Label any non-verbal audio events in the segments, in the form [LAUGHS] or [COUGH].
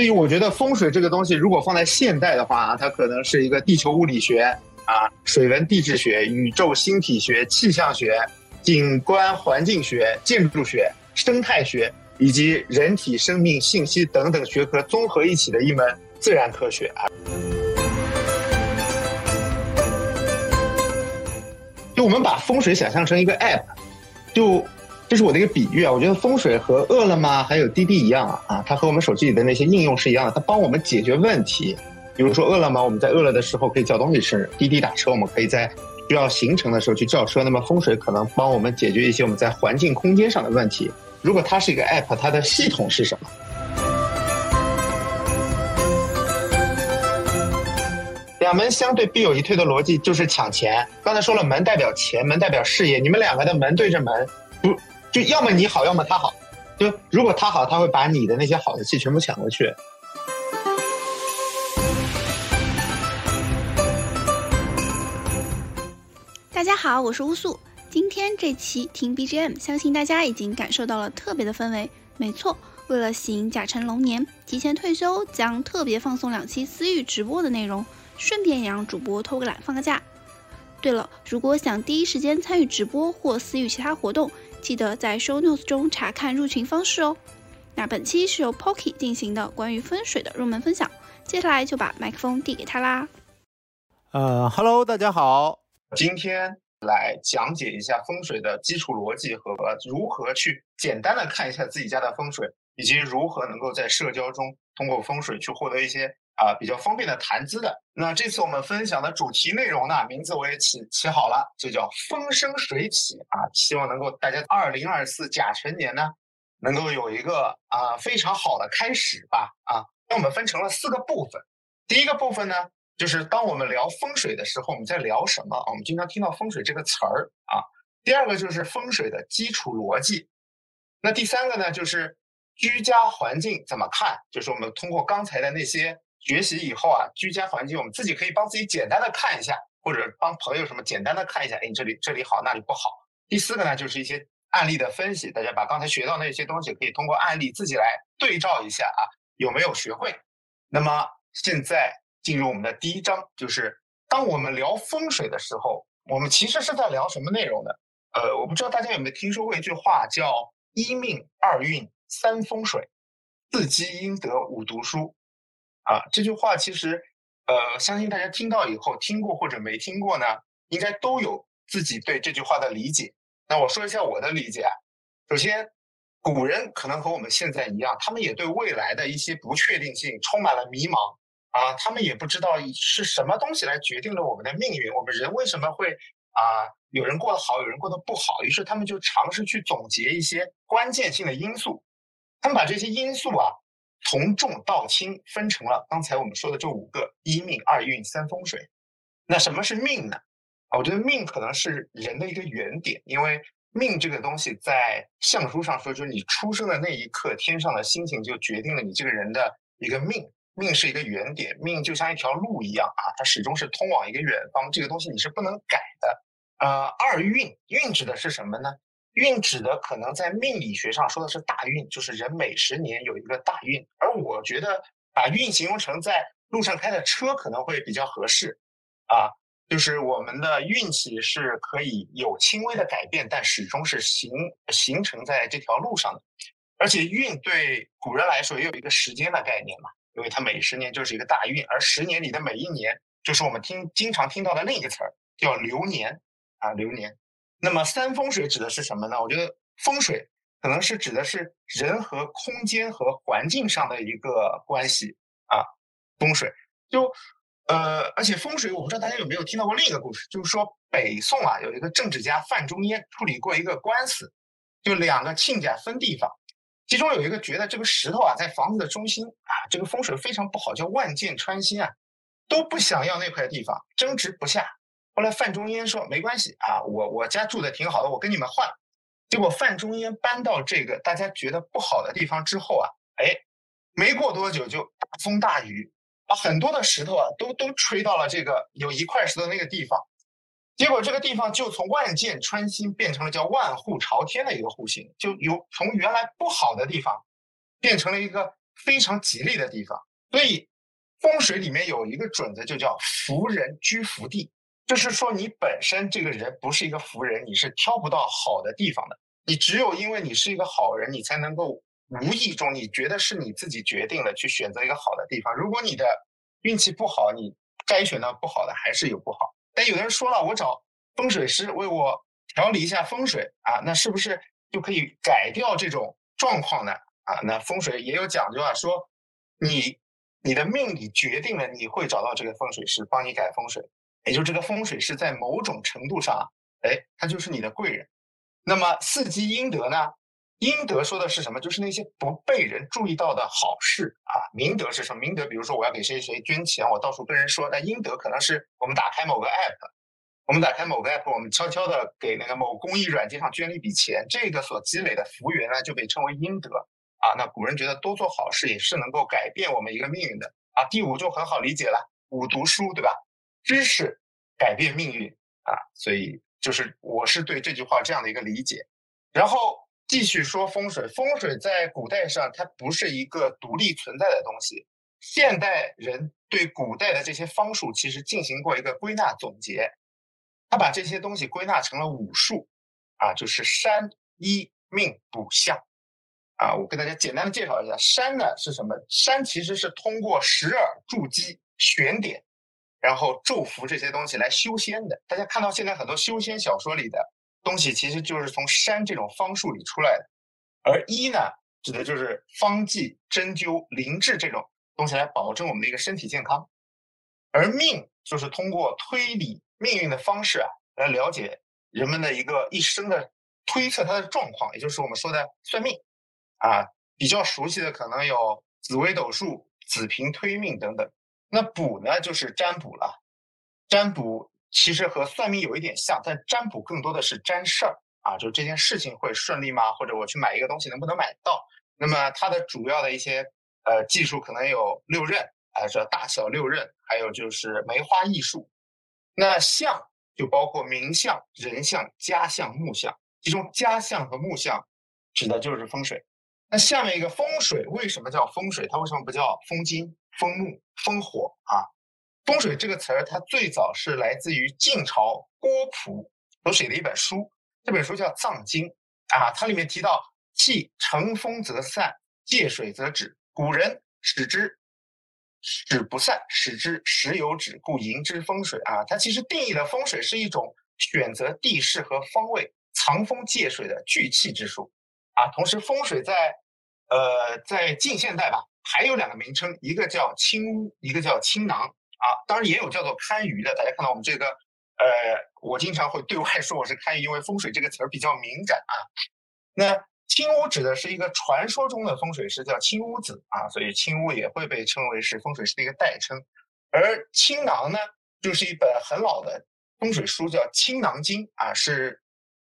所以我觉得风水这个东西，如果放在现代的话，它可能是一个地球物理学啊、水文地质学、宇宙星体学、气象学、景观环境学、建筑学、生态学以及人体生命信息等等学科综合一起的一门自然科学啊。就我们把风水想象成一个 app，就这是我的一个比喻啊。我觉得风水和饿了么还有滴滴一样啊，它和我们手机里的那些应用是一样的，它帮我们解决问题。比如说饿了么，我们在饿了的时候可以叫东西吃；滴滴打车，我们可以在需要行程的时候去叫车。那么风水可能帮我们解决一些我们在环境空间上的问题。如果它是一个 app，它的系统是什么？两门相对必有一退的逻辑就是抢钱。刚才说了，门代表钱，门代表事业。你们两个的门对着门，不就要么你好，要么他好。就如果他好，他会把你的那些好的气全部抢过去。大家好，我是乌素。今天这期听 BGM，相信大家已经感受到了特别的氛围。没错，为了喜迎甲辰龙年，提前退休将特别放送两期私域直播的内容。顺便也让主播偷个懒放个假。对了，如果想第一时间参与直播或私域其他活动，记得在 Show Notes 中查看入群方式哦。那本期是由 Pocky 进行的关于风水的入门分享，接下来就把麦克风递给他啦。呃，Hello，大家好，今天来讲解一下风水的基础逻辑和如何去简单的看一下自己家的风水，以及如何能够在社交中通过风水去获得一些。啊，比较方便的谈资的。那这次我们分享的主题内容呢，名字我也起起好了，就叫风生水起啊。希望能够大家二零二四甲辰年呢，能够有一个啊非常好的开始吧啊。那我们分成了四个部分。第一个部分呢，就是当我们聊风水的时候，我们在聊什么？我们经常听到风水这个词儿啊。第二个就是风水的基础逻辑。那第三个呢，就是居家环境怎么看？就是我们通过刚才的那些。学习以后啊，居家环境我们自己可以帮自己简单的看一下，或者帮朋友什么简单的看一下，哎，这里这里好，那里不好。第四个呢，就是一些案例的分析，大家把刚才学到那些东西，可以通过案例自己来对照一下啊，有没有学会？那么现在进入我们的第一章，就是当我们聊风水的时候，我们其实是在聊什么内容呢？呃，我不知道大家有没有听说过一句话，叫一命二运三风水，四积阴德五读书。啊，这句话其实，呃，相信大家听到以后，听过或者没听过呢，应该都有自己对这句话的理解。那我说一下我的理解啊。首先，古人可能和我们现在一样，他们也对未来的一些不确定性充满了迷茫啊，他们也不知道是什么东西来决定了我们的命运，我们人为什么会啊，有人过得好，有人过得不好，于是他们就尝试去总结一些关键性的因素，他们把这些因素啊。从重到轻分成了刚才我们说的这五个一命二运三风水。那什么是命呢？啊，我觉得命可能是人的一个原点，因为命这个东西在相书上说，就是你出生的那一刻，天上的星星就决定了你这个人的一个命。命是一个原点，命就像一条路一样啊，它始终是通往一个远方。这个东西你是不能改的。呃，二运，运指的是什么呢？运指的可能在命理学上说的是大运，就是人每十年有一个大运。而我觉得把运形容成在路上开的车可能会比较合适，啊，就是我们的运气是可以有轻微的改变，但始终是形形成在这条路上的。而且运对古人来说也有一个时间的概念嘛，因为它每十年就是一个大运，而十年里的每一年就是我们听经常听到的另一个词儿叫流年，啊，流年。那么三风水指的是什么呢？我觉得风水可能是指的是人和空间和环境上的一个关系啊。风水就呃，而且风水我不知道大家有没有听到过另一个故事，就是说北宋啊有一个政治家范仲淹处理过一个官司，就两个亲家分地方，其中有一个觉得这个石头啊在房子的中心啊，这个风水非常不好，叫万箭穿心啊，都不想要那块地方，争执不下。后来范仲淹说：“没关系啊，我我家住的挺好的，我跟你们换。”结果范仲淹搬到这个大家觉得不好的地方之后啊，哎，没过多久就大风大雨，把很多的石头啊都都吹到了这个有一块石头那个地方。结果这个地方就从万箭穿心变成了叫万户朝天的一个户型，就有从原来不好的地方变成了一个非常吉利的地方。所以风水里面有一个准则，就叫福人居福地，就是说你本身这个人不是一个福人，你是挑不到好的地方的。你只有因为你是一个好人，你才能够无意中你觉得是你自己决定了去选择一个好的地方。如果你的运气不好，你该选到不好的还是有不好。但有的人说了，我找风水师为我调理一下风水啊，那是不是就可以改掉这种状况呢？啊，那风水也有讲究啊，说你你的命里决定了你会找到这个风水师帮你改风水，也就这个风水师在某种程度上啊，哎，他就是你的贵人。那么四积阴德呢？阴德说的是什么？就是那些不被人注意到的好事啊。明德是什么？明德，比如说我要给谁谁捐钱，我到处跟人说。那阴德可能是我们打开某个 app，我们打开某个 app，我们悄悄的给那个某公益软件上捐了一笔钱，这个所积累的福缘呢，就被称为阴德啊。那古人觉得多做好事也是能够改变我们一个命运的啊。第五就很好理解了，五读书对吧？知识改变命运啊，所以。就是我是对这句话这样的一个理解，然后继续说风水。风水在古代上它不是一个独立存在的东西。现代人对古代的这些方术其实进行过一个归纳总结，他把这些东西归纳成了五术，啊，就是山医命卜相，啊，我跟大家简单的介绍一下，山呢是什么？山其实是通过十耳筑基选点。然后咒符这些东西来修仙的，大家看到现在很多修仙小说里的东西，其实就是从山这种方术里出来的。而医呢，指的就是方剂、针灸、灵治这种东西来保证我们的一个身体健康。而命就是通过推理命运的方式啊，来了解人们的一个一生的推测它的状况，也就是我们说的算命啊。比较熟悉的可能有紫微斗数、子平推命等等。那卜呢，就是占卜了。占卜其实和算命有一点像，但占卜更多的是占事儿啊，就是这件事情会顺利吗？或者我去买一个东西能不能买到？那么它的主要的一些呃技术可能有六壬啊，这大小六壬，还有就是梅花易数。那相就包括名相、人相、家相、木相，其中家相和木相指的就是风水。那下面一个风水为什么叫风水？它为什么不叫风金？风木、风火啊，风水这个词儿，它最早是来自于晋朝郭璞所写的一本书，这本书叫《藏经》啊，它里面提到“气乘风则散，借水则止”，古人使之使不散，使之时有止，故迎之风水啊。它其实定义的风水是一种选择地势和方位藏风借水的聚气之术啊。同时，风水在呃在近现代吧。还有两个名称，一个叫青屋，一个叫青囊啊。当然也有叫做堪舆的。大家看到我们这个，呃，我经常会对外说我是堪舆，因为风水这个词儿比较敏感啊。那青屋指的是一个传说中的风水师，叫青屋子啊，所以青屋也会被称为是风水师的一个代称。而青囊呢，就是一本很老的风水书，叫《青囊经》啊，是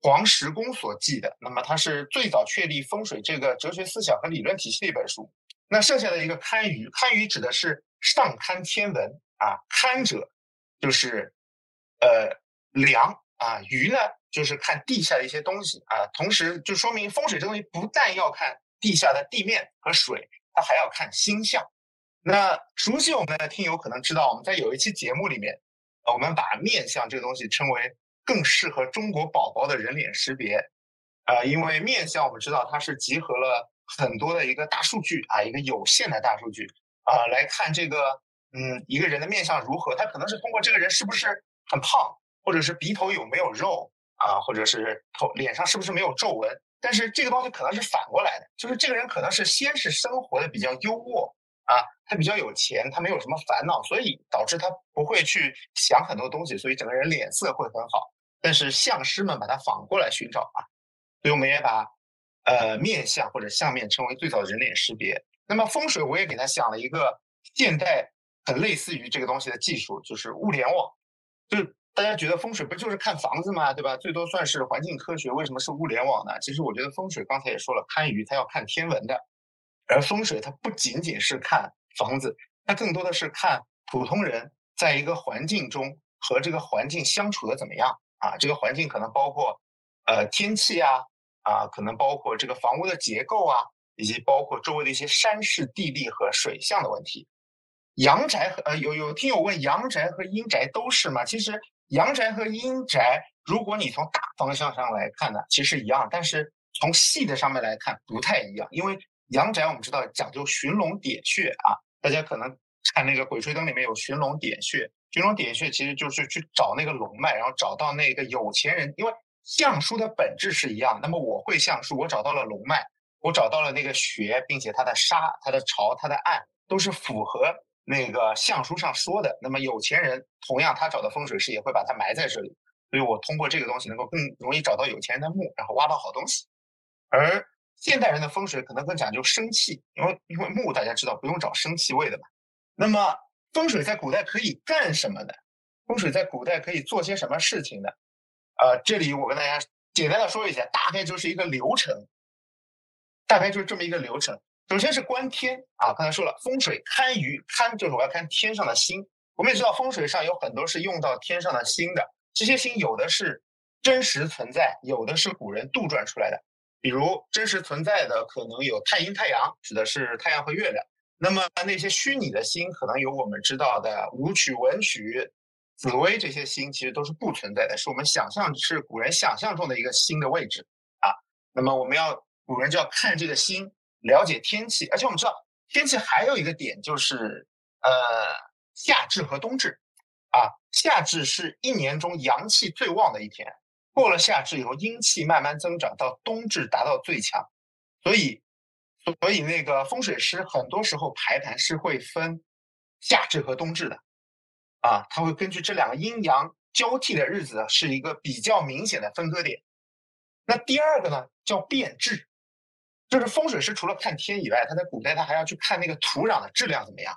黄石公所记的。那么它是最早确立风水这个哲学思想和理论体系的一本书。那剩下的一个堪舆，堪舆指的是上堪天文啊，堪者就是呃量啊，舆呢就是看地下的一些东西啊，同时就说明风水这东西不但要看地下的地面和水，它还要看星象。那熟悉我们的听友可能知道，我们在有一期节目里面，我们把面相这个东西称为更适合中国宝宝的人脸识别啊，因为面相我们知道它是集合了。很多的一个大数据啊，一个有限的大数据啊，来看这个嗯一个人的面相如何，他可能是通过这个人是不是很胖，或者是鼻头有没有肉啊，或者是头脸上是不是没有皱纹。但是这个东西可能是反过来的，就是这个人可能是先是生活的比较优渥啊，他比较有钱，他没有什么烦恼，所以导致他不会去想很多东西，所以整个人脸色会很好。但是相师们把它反过来寻找啊，所以我们也把。呃，面相或者相面称为最早的人脸识别。那么风水，我也给他想了一个现代很类似于这个东西的技术，就是物联网。就是大家觉得风水不就是看房子吗？对吧？最多算是环境科学，为什么是物联网呢？其实我觉得风水刚才也说了，堪舆它要看天文的，而风水它不仅仅是看房子，它更多的是看普通人在一个环境中和这个环境相处的怎么样啊？这个环境可能包括呃天气啊。啊，可能包括这个房屋的结构啊，以及包括周围的一些山势、地利和水象的问题。阳宅和呃有有听友问阳宅和阴宅都是吗？其实阳宅和阴宅，如果你从大方向上来看呢，其实一样，但是从细的上面来看不太一样。因为阳宅我们知道讲究寻龙点穴啊，大家可能看那个《鬼吹灯》里面有寻龙点穴，寻龙点穴其实就是去找那个龙脉，然后找到那个有钱人。因为相书的本质是一样，那么我会相书，我找到了龙脉，我找到了那个穴，并且它的沙、它的潮、它的暗都是符合。那个相书上说的，那么有钱人同样他找的风水师也会把它埋在这里，所以我通过这个东西能够更容易找到有钱人的墓，然后挖到好东西。而现代人的风水可能更讲究生气，因为因为墓大家知道不用找生气位的嘛。那么风水在古代可以干什么呢？风水在古代可以做些什么事情呢？呃，这里我跟大家简单的说一下，大概就是一个流程，大概就是这么一个流程。首先是观天啊，刚才说了风水看鱼，看就是我要看天上的星。我们也知道风水上有很多是用到天上的星的，这些星有的是真实存在，有的是古人杜撰出来的。比如真实存在的可能有太阴、太阳，指的是太阳和月亮。那么那些虚拟的星，可能有我们知道的武曲、文曲、紫薇这些星，其实都是不存在的，是我们想象是古人想象中的一个星的位置啊。那么我们要古人就要看这个星。了解天气，而且我们知道天气还有一个点就是，呃，夏至和冬至，啊，夏至是一年中阳气最旺的一天，过了夏至以后，阴气慢慢增长，到冬至达到最强，所以，所以那个风水师很多时候排盘是会分夏至和冬至的，啊，他会根据这两个阴阳交替的日子是一个比较明显的分割点。那第二个呢，叫变质。就是风水师除了看天以外，他在古代他还要去看那个土壤的质量怎么样，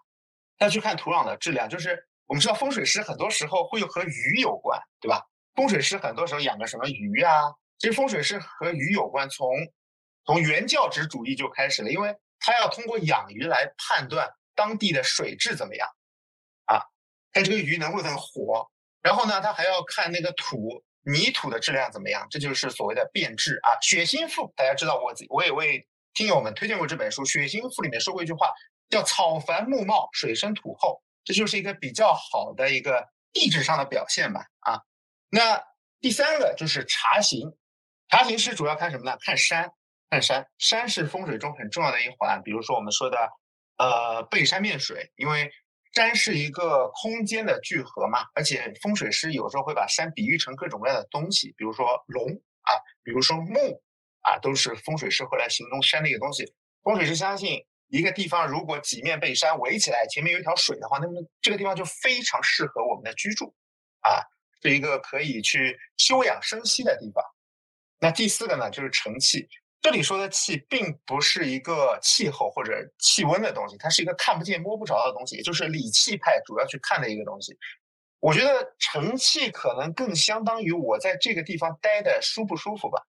他要去看土壤的质量。就是我们知道风水师很多时候会和鱼有关，对吧？风水师很多时候养个什么鱼啊？其实风水师和鱼有关，从从原教旨主义就开始了，因为他要通过养鱼来判断当地的水质怎么样，看这个鱼能不能活。然后呢，他还要看那个土。泥土的质量怎么样？这就是所谓的变质啊。《血心赋》，大家知道，我我也为听友们推荐过这本书。《血心赋》里面说过一句话，叫“草繁木茂，水深土厚”，这就是一个比较好的一个地质上的表现吧。啊，那第三个就是查形，查形是主要看什么呢？看山，看山，山是风水中很重要的一环。比如说我们说的，呃，背山面水，因为。山是一个空间的聚合嘛，而且风水师有时候会把山比喻成各种各样的东西，比如说龙啊，比如说木啊，都是风水师会来形容山的一个东西。风水师相信，一个地方如果几面被山围起来，前面有一条水的话，那么这个地方就非常适合我们的居住啊，是一个可以去休养生息的地方。那第四个呢，就是成气。这里说的气，并不是一个气候或者气温的东西，它是一个看不见摸不着的东西，也就是理气派主要去看的一个东西。我觉得成气可能更相当于我在这个地方待的舒不舒服吧。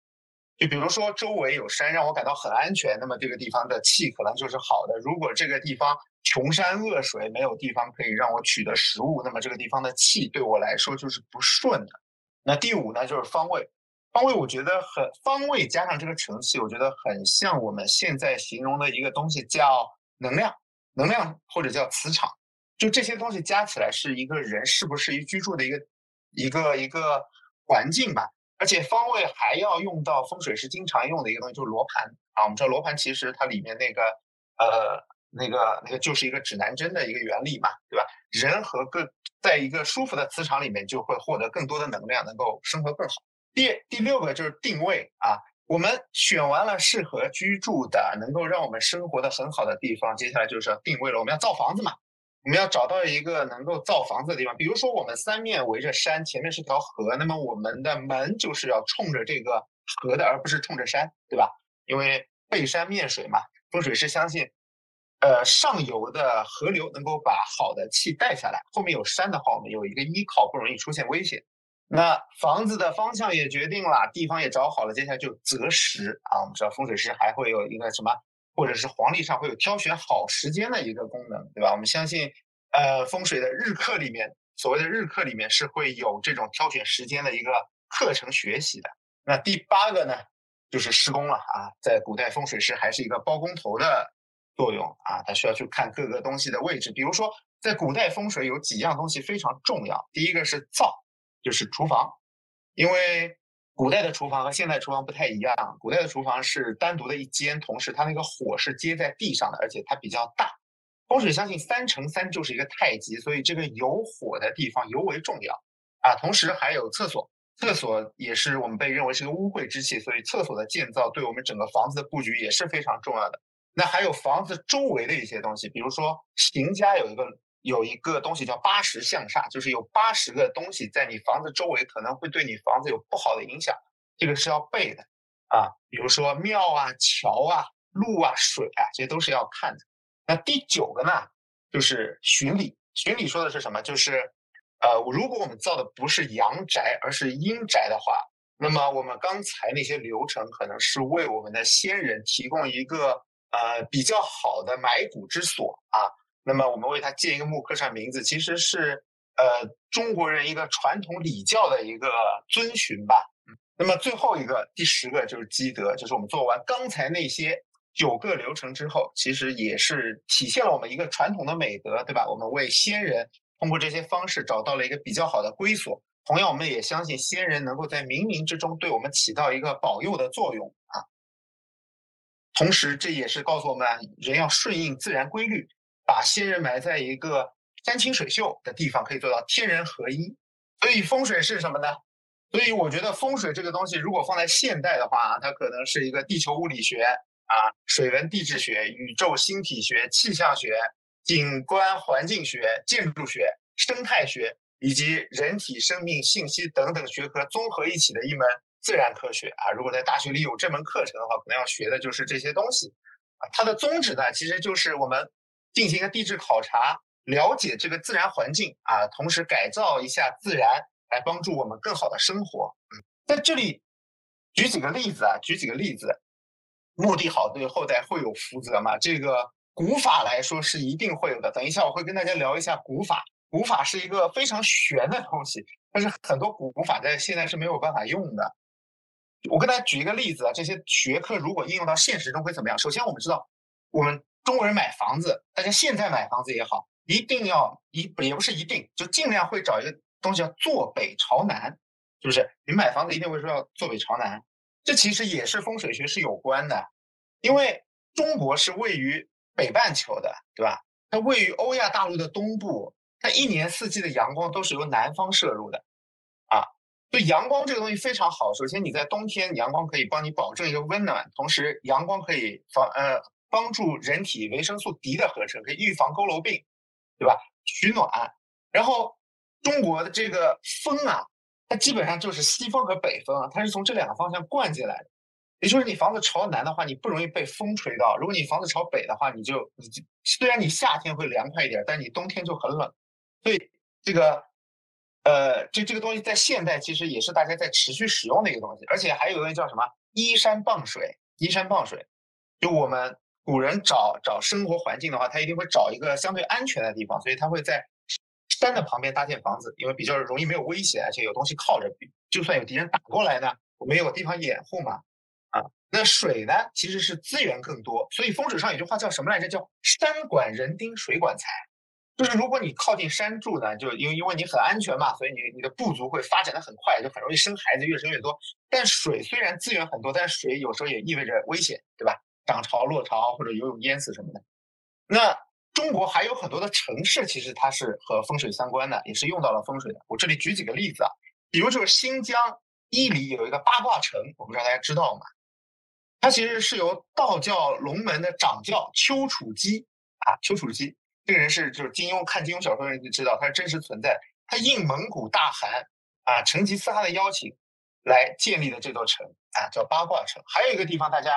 就比如说周围有山，让我感到很安全，那么这个地方的气可能就是好的。如果这个地方穷山恶水，没有地方可以让我取得食物，那么这个地方的气对我来说就是不顺的。那第五呢，就是方位。方位我觉得很方位加上这个程序，我觉得很像我们现在形容的一个东西，叫能量，能量或者叫磁场，就这些东西加起来是一个人是不是一居住的一个一个一个环境吧。而且方位还要用到风水师经常用的一个东西，就是罗盘啊。我们知道罗盘其实它里面那个呃那个那个就是一个指南针的一个原理嘛，对吧？人和更在一个舒服的磁场里面，就会获得更多的能量，能够生活更好。第第六个就是定位啊，我们选完了适合居住的、能够让我们生活的很好的地方，接下来就是要定位了。我们要造房子嘛，我们要找到一个能够造房子的地方。比如说，我们三面围着山，前面是条河，那么我们的门就是要冲着这个河的，而不是冲着山，对吧？因为背山面水嘛，风水师相信，呃，上游的河流能够把好的气带下来，后面有山的话，我们有一个依靠，不容易出现危险。那房子的方向也决定了，地方也找好了，接下来就择时啊。我们知道风水师还会有一个什么，或者是黄历上会有挑选好时间的一个功能，对吧？我们相信，呃，风水的日课里面，所谓的日课里面是会有这种挑选时间的一个课程学习的。那第八个呢，就是施工了啊，在古代风水师还是一个包工头的作用啊，他需要去看各个东西的位置。比如说，在古代风水有几样东西非常重要，第一个是灶，就是厨房，因为古代的厨房和现代厨房不太一样，古代的厨房是单独的一间，同时它那个火是接在地上的，而且它比较大。风水相信三乘三就是一个太极，所以这个有火的地方尤为重要啊。同时还有厕所。厕所也是我们被认为是个污秽之气，所以厕所的建造对我们整个房子的布局也是非常重要的。那还有房子周围的一些东西，比如说邢家有一个有一个东西叫八十向煞，就是有八十个东西在你房子周围可能会对你房子有不好的影响，这个是要背的啊。比如说庙啊、桥啊、路啊、水啊，这些都是要看的。那第九个呢，就是巡礼。巡礼说的是什么？就是。呃，如果我们造的不是阳宅，而是阴宅的话，那么我们刚才那些流程可能是为我们的先人提供一个呃比较好的埋骨之所啊。那么我们为他建一个墓，刻上名字，其实是呃中国人一个传统礼教的一个遵循吧。那么最后一个第十个就是积德，就是我们做完刚才那些九个流程之后，其实也是体现了我们一个传统的美德，对吧？我们为先人。通过这些方式找到了一个比较好的归所。同样，我们也相信先人能够在冥冥之中对我们起到一个保佑的作用啊。同时，这也是告诉我们人要顺应自然规律，把先人埋在一个山清水秀的地方，可以做到天人合一。所以，风水是什么呢？所以，我觉得风水这个东西，如果放在现代的话，它可能是一个地球物理学啊、水文地质学、宇宙星体学、气象学。景观环境学、建筑学、生态学以及人体生命信息等等学科综合一起的一门自然科学啊！如果在大学里有这门课程的话，可能要学的就是这些东西啊。它的宗旨呢，其实就是我们进行一个地质考察，了解这个自然环境啊，同时改造一下自然，来帮助我们更好的生活。嗯，在这里举几个例子啊，举几个例子，目的好，对后代会有福泽嘛？这个。古法来说是一定会有的。等一下我会跟大家聊一下古法。古法是一个非常玄的东西，但是很多古古法在现在是没有办法用的。我跟大家举一个例子啊，这些学科如果应用到现实中会怎么样？首先我们知道，我们中国人买房子，大家现在买房子也好，一定要一也不是一定，就尽量会找一个东西叫坐北朝南，是不是？你买房子一定会说要坐北朝南，这其实也是风水学是有关的，因为中国是位于。北半球的，对吧？它位于欧亚大陆的东部，它一年四季的阳光都是由南方射入的，啊，所以阳光这个东西非常好。首先，你在冬天，阳光可以帮你保证一个温暖，同时阳光可以防呃帮助人体维生素 D 的合成，可以预防佝偻病，对吧？取暖。然后中国的这个风啊，它基本上就是西风和北风啊，它是从这两个方向灌进来的。也就是你房子朝南的话，你不容易被风吹到；如果你房子朝北的话，你就你就虽然你夏天会凉快一点，但你冬天就很冷。所以这个呃，这这个东西在现代其实也是大家在持续使用的一个东西，而且还有一个叫什么依山傍水。依山傍水，就我们古人找找生活环境的话，他一定会找一个相对安全的地方，所以他会在山的旁边搭建房子，因为比较容易没有危险，而且有东西靠着，就算有敌人打过来呢，我们有地方掩护嘛。啊，那水呢，其实是资源更多，所以风水上有句话叫什么来着？叫山管人丁，水管财。就是如果你靠近山住呢，就因为因为你很安全嘛，所以你你的部族会发展的很快，就很容易生孩子，越生越多。但水虽然资源很多，但水有时候也意味着危险，对吧？涨潮、落潮或者游泳淹死什么的。那中国还有很多的城市，其实它是和风水相关的，也是用到了风水的。我这里举几个例子啊，比如就是新疆伊犁有一个八卦城，我不知道大家知道吗？它其实是由道教龙门的掌教丘处机啊，丘处机这个人是就是金庸看金庸小说的人就知道他是真实存在。他应蒙古大汗啊成吉思汗的邀请来建立的这座城啊，叫八卦城。还有一个地方大家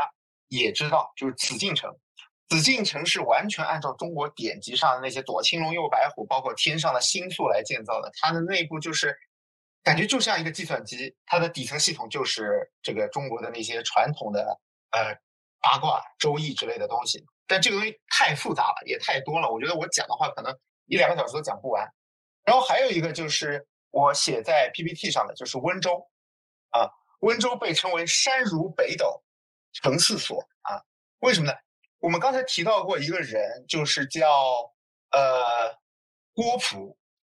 也知道，就是紫禁城。紫禁城是完全按照中国典籍上的那些左青龙右白虎，包括天上的星宿来建造的。它的内部就是感觉就像一个计算机，它的底层系统就是这个中国的那些传统的。呃，八卦、周易之类的东西，但这个东西太复杂了，也太多了。我觉得我讲的话可能一两个小时都讲不完。然后还有一个就是我写在 PPT 上的，就是温州啊，温州被称为山如北斗城四所啊。为什么呢？我们刚才提到过一个人，就是叫呃郭璞，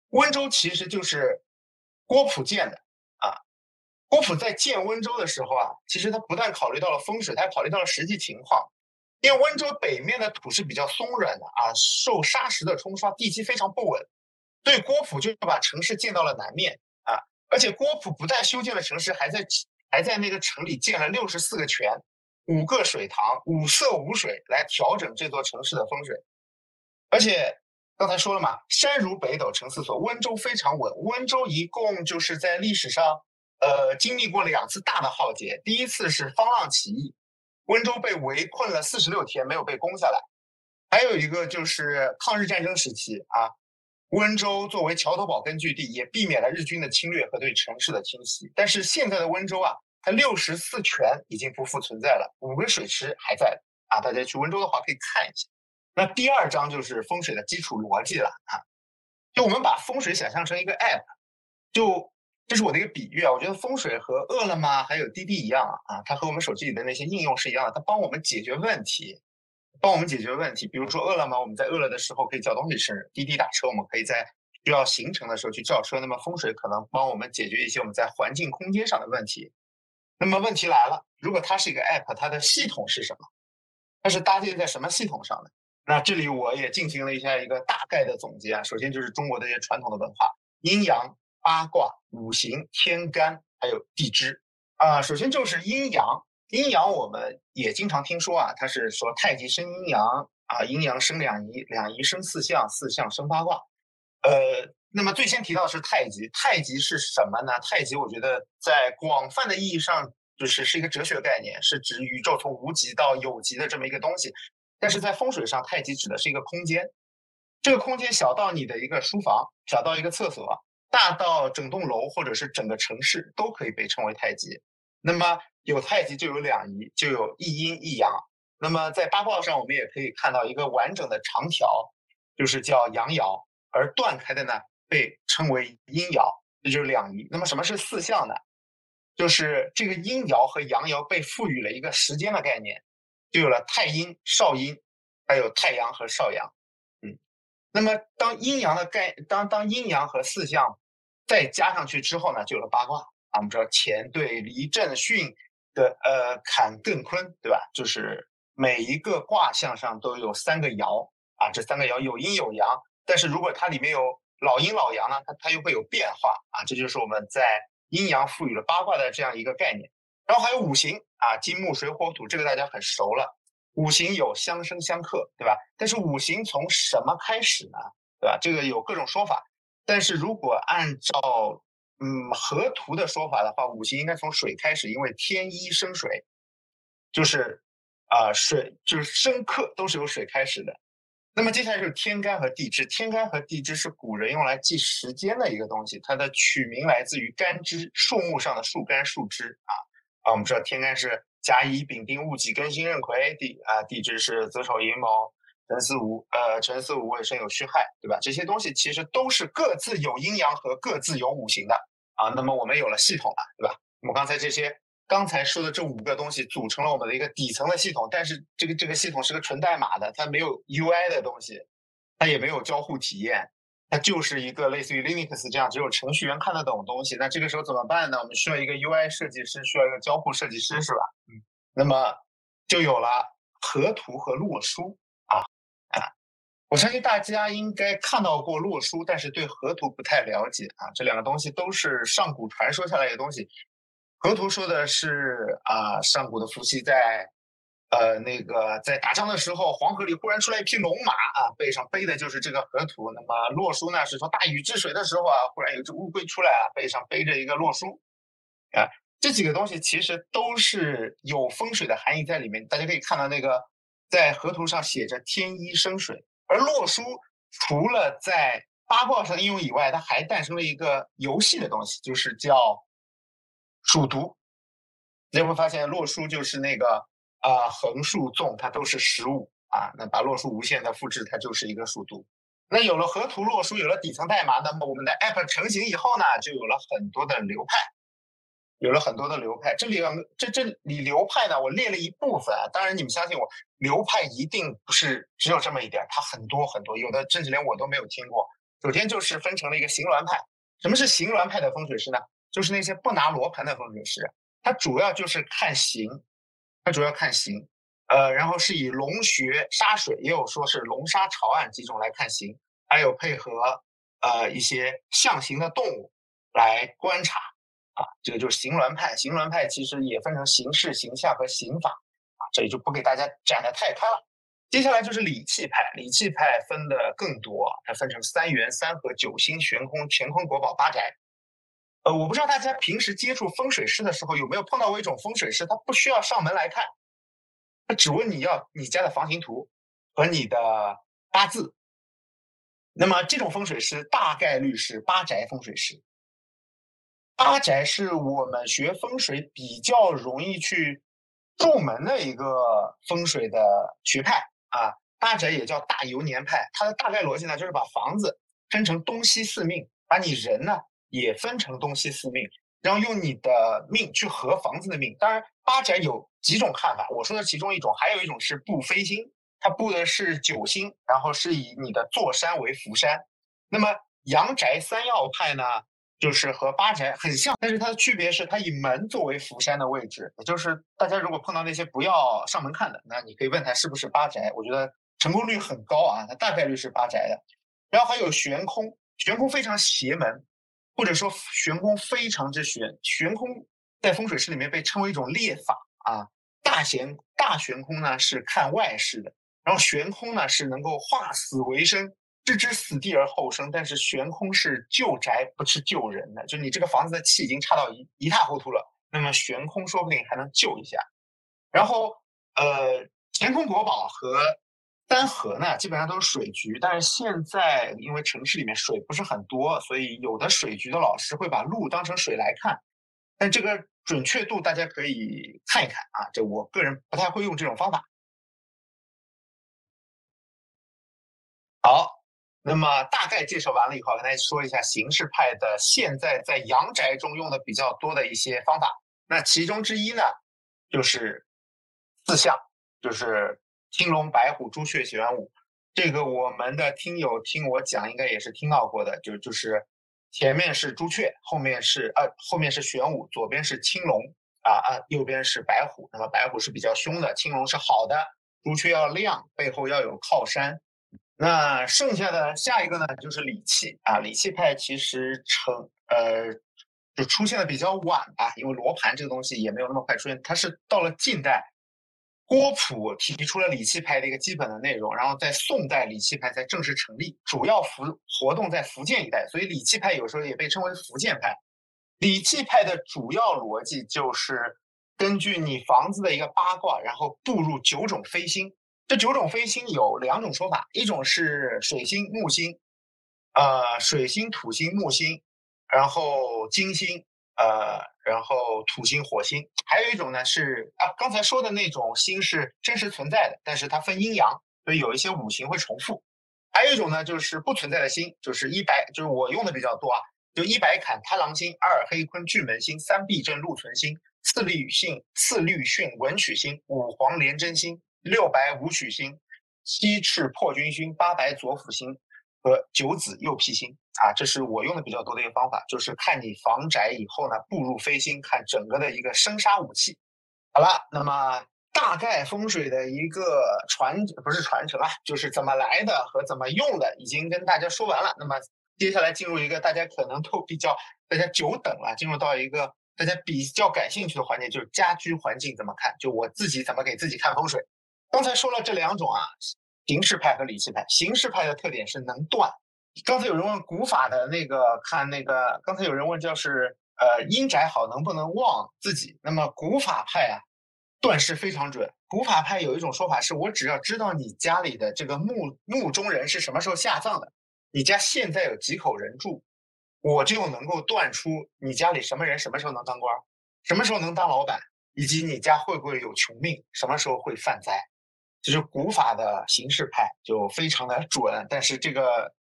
温州其实就是郭璞建的啊。郭璞在建温州的时候啊，其实他不但考虑到了风水，他还考虑到了实际情况。因为温州北面的土是比较松软的啊，受沙石的冲刷，地基非常不稳，所以郭璞就把城市建到了南面啊。而且郭璞不但修建了城市，还在还在那个城里建了六十四个泉。五个水塘，五色五水来调整这座城市的风水，而且刚才说了嘛，山如北斗城四所，温州非常稳。温州一共就是在历史上，呃，经历过两次大的浩劫。第一次是方浪起义，温州被围困了四十六天，没有被攻下来；还有一个就是抗日战争时期啊，温州作为桥头堡根据地，也避免了日军的侵略和对城市的侵袭。但是现在的温州啊。它六十四泉已经不复存在了，五个水池还在啊！大家去温州的话可以看一下。那第二章就是风水的基础逻辑了啊！就我们把风水想象成一个 app，就这是我的一个比喻啊。我觉得风水和饿了么还有滴滴一样啊，它和我们手机里的那些应用是一样的，它帮我们解决问题，帮我们解决问题。比如说饿了么，我们在饿了的时候可以叫东西吃；滴滴打车，我们可以在需要行程的时候去叫车。那么风水可能帮我们解决一些我们在环境空间上的问题。那么问题来了，如果它是一个 app，它的系统是什么？它是搭建在什么系统上的？那这里我也进行了一下一个大概的总结啊。首先就是中国的一些传统的文化，阴阳、八卦、五行、天干，还有地支啊。首先就是阴阳，阴阳我们也经常听说啊，它是说太极生阴阳啊，阴阳生两仪，两仪生四象，四象生八卦，呃。那么最先提到的是太极，太极是什么呢？太极我觉得在广泛的意义上就是是一个哲学概念，是指宇宙从无极到有极的这么一个东西。但是在风水上，太极指的是一个空间，这个空间小到你的一个书房，小到一个厕所，大到整栋楼或者是整个城市都可以被称为太极。那么有太极就有两仪，就有一阴一阳。那么在八卦上，我们也可以看到一个完整的长条，就是叫阳爻，而断开的呢？被称为阴爻，这就是两仪。那么什么是四象呢？就是这个阴爻和阳爻被赋予了一个时间的概念，就有了太阴、少阴，还有太阳和少阳。嗯，那么当阴阳的概，当当阴阳和四象再加上去之后呢，就有了八卦啊。我们知道乾兑离震巽的呃坎艮坤，对吧？就是每一个卦象上都有三个爻啊，这三个爻有阴有阳，但是如果它里面有老阴老阳呢，它它又会有变化啊，这就是我们在阴阳赋予了八卦的这样一个概念。然后还有五行啊，金木水火土，这个大家很熟了。五行有相生相克，对吧？但是五行从什么开始呢？对吧？这个有各种说法。但是如果按照嗯河图的说法的话，五行应该从水开始，因为天一生水，就是啊水就是生克都是由水开始的。那么接下来就是天干和地支。天干和地支是古人用来记时间的一个东西，它的取名来自于干支，树木上的树干、树枝啊啊。我们知道天干是甲乙丙丁戊己庚辛壬癸，地啊地支是子丑寅卯辰巳午呃辰巳午未申酉戌亥，对吧？这些东西其实都是各自有阴阳和各自有五行的啊。那么我们有了系统了，对吧？我们刚才这些。刚才说的这五个东西组成了我们的一个底层的系统，但是这个这个系统是个纯代码的，它没有 UI 的东西，它也没有交互体验，它就是一个类似于 Linux 这样只有程序员看得懂的东西。那这个时候怎么办呢？我们需要一个 UI 设计师，需要一个交互设计师，是吧？嗯，那么就有了河图和洛书啊啊！我相信大家应该看到过洛书，但是对河图不太了解啊。这两个东西都是上古传说下来的东西。河图说的是啊，上古的伏羲在，呃，那个在打仗的时候，黄河里忽然出来一匹龙马啊，背上背的就是这个河图。那么洛书呢，是说大禹治水的时候啊，忽然有只乌龟出来啊，背上背着一个洛书，啊，这几个东西其实都是有风水的含义在里面。大家可以看到那个在河图上写着天一生水，而洛书除了在八卦上应用以外，它还诞生了一个游戏的东西，就是叫。数独，你会发现洛书就是那个啊横竖纵它都是十五啊，那把洛书无限的复制，它就是一个数独。那有了河图洛书，有了底层代码，那么我们的 app 成型以后呢，就有了很多的流派有了很多的流派。这里这这里流派呢，我列了一部分啊。当然你们相信我，流派一定不是只有这么一点，它很多很多，有的甚至连我都没有听过。首先就是分成了一个行鸾派。什么是行鸾派的风水师呢？就是那些不拿罗盘的风水师，他主要就是看形，他主要看形，呃，然后是以龙穴沙水，也有说是龙沙潮案几种来看形，还有配合呃一些象形的动物来观察，啊，这个就是形鸾派。形鸾派其实也分成形式、形象和刑法，啊，这里就不给大家展得太开了。接下来就是理气派，理气派分的更多，它分成三元、三合、九星、悬空、乾坤、国宝、八宅。呃，我不知道大家平时接触风水师的时候有没有碰到过一种风水师，他不需要上门来看，他只问你要你家的房型图和你的八字。那么这种风水师大概率是八宅风水师。八宅是我们学风水比较容易去入门的一个风水的学派啊。八宅也叫大游年派，它的大概逻辑呢，就是把房子分成东西四命，把你人呢。也分成东西四命，然后用你的命去合房子的命。当然，八宅有几种看法，我说的其中一种，还有一种是布飞星，它布的是九星，然后是以你的坐山为福山。那么阳宅三要派呢，就是和八宅很像，但是它的区别是它以门作为福山的位置。也就是大家如果碰到那些不要上门看的，那你可以问他是不是八宅，我觉得成功率很高啊，它大概率是八宅的。然后还有悬空，悬空非常邪门。或者说悬空非常之悬，悬空在风水师里面被称为一种列法啊。大悬大悬空呢是看外事的，然后悬空呢是能够化死为生，置之死地而后生。但是悬空是救宅，不是救人的。就你这个房子的气已经差到一一塌糊涂了，那么悬空说不定还能救一下。然后呃，乾坤国宝和。三合呢，基本上都是水局，但是现在因为城市里面水不是很多，所以有的水局的老师会把路当成水来看，但这个准确度大家可以看一看啊，这我个人不太会用这种方法。好，那么大概介绍完了以后，跟大家说一下形式派的现在在阳宅中用的比较多的一些方法，那其中之一呢，就是四象，就是。青龙、白虎、朱雀、玄武，这个我们的听友听我讲，应该也是听到过的。就就是前面是朱雀，后面是呃后面是玄武，左边是青龙啊啊，右边是白虎。那么白虎是比较凶的，青龙是好的，朱雀要亮，背后要有靠山。那剩下的下一个呢，就是理气啊。理气派其实成呃就出现的比较晚吧，因为罗盘这个东西也没有那么快出现，它是到了近代。郭璞提出了理气派的一个基本的内容，然后在宋代理气派才正式成立，主要福活动在福建一带，所以理气派有时候也被称为福建派。理气派的主要逻辑就是根据你房子的一个八卦，然后步入九种飞星。这九种飞星有两种说法，一种是水星、木星，呃，水星、土星、木星，然后金星。呃，然后土星、火星，还有一种呢是啊，刚才说的那种星是真实存在的，但是它分阴阳，所以有一些五行会重复。还有一种呢就是不存在的星，就是一白，就是我用的比较多啊，就一白坎贪狼星、二黑坤巨门星、三碧正禄存星、四绿巽四绿巽文曲星、五黄廉贞星、六白武曲星、七赤破军星、八白左辅星。和九子右辟星啊，这是我用的比较多的一个方法，就是看你房宅以后呢，步入飞星，看整个的一个生杀武器。好了，那么大概风水的一个传不是传承啊，就是怎么来的和怎么用的，已经跟大家说完了。那么接下来进入一个大家可能都比较大家久等了，进入到一个大家比较感兴趣的环节，就是家居环境怎么看，就我自己怎么给自己看风水。刚才说了这两种啊。形式派和理气派，形式派的特点是能断。刚才有人问古法的那个，看那个，刚才有人问就是呃阴宅好能不能旺自己？那么古法派啊，断事非常准。古法派有一种说法是，我只要知道你家里的这个墓墓中人是什么时候下葬的，你家现在有几口人住，我就能够断出你家里什么人什么时候能当官，什么时候能当老板，以及你家会不会有穷命，什么时候会犯灾。就是古法的形式派就非常的准，但是这个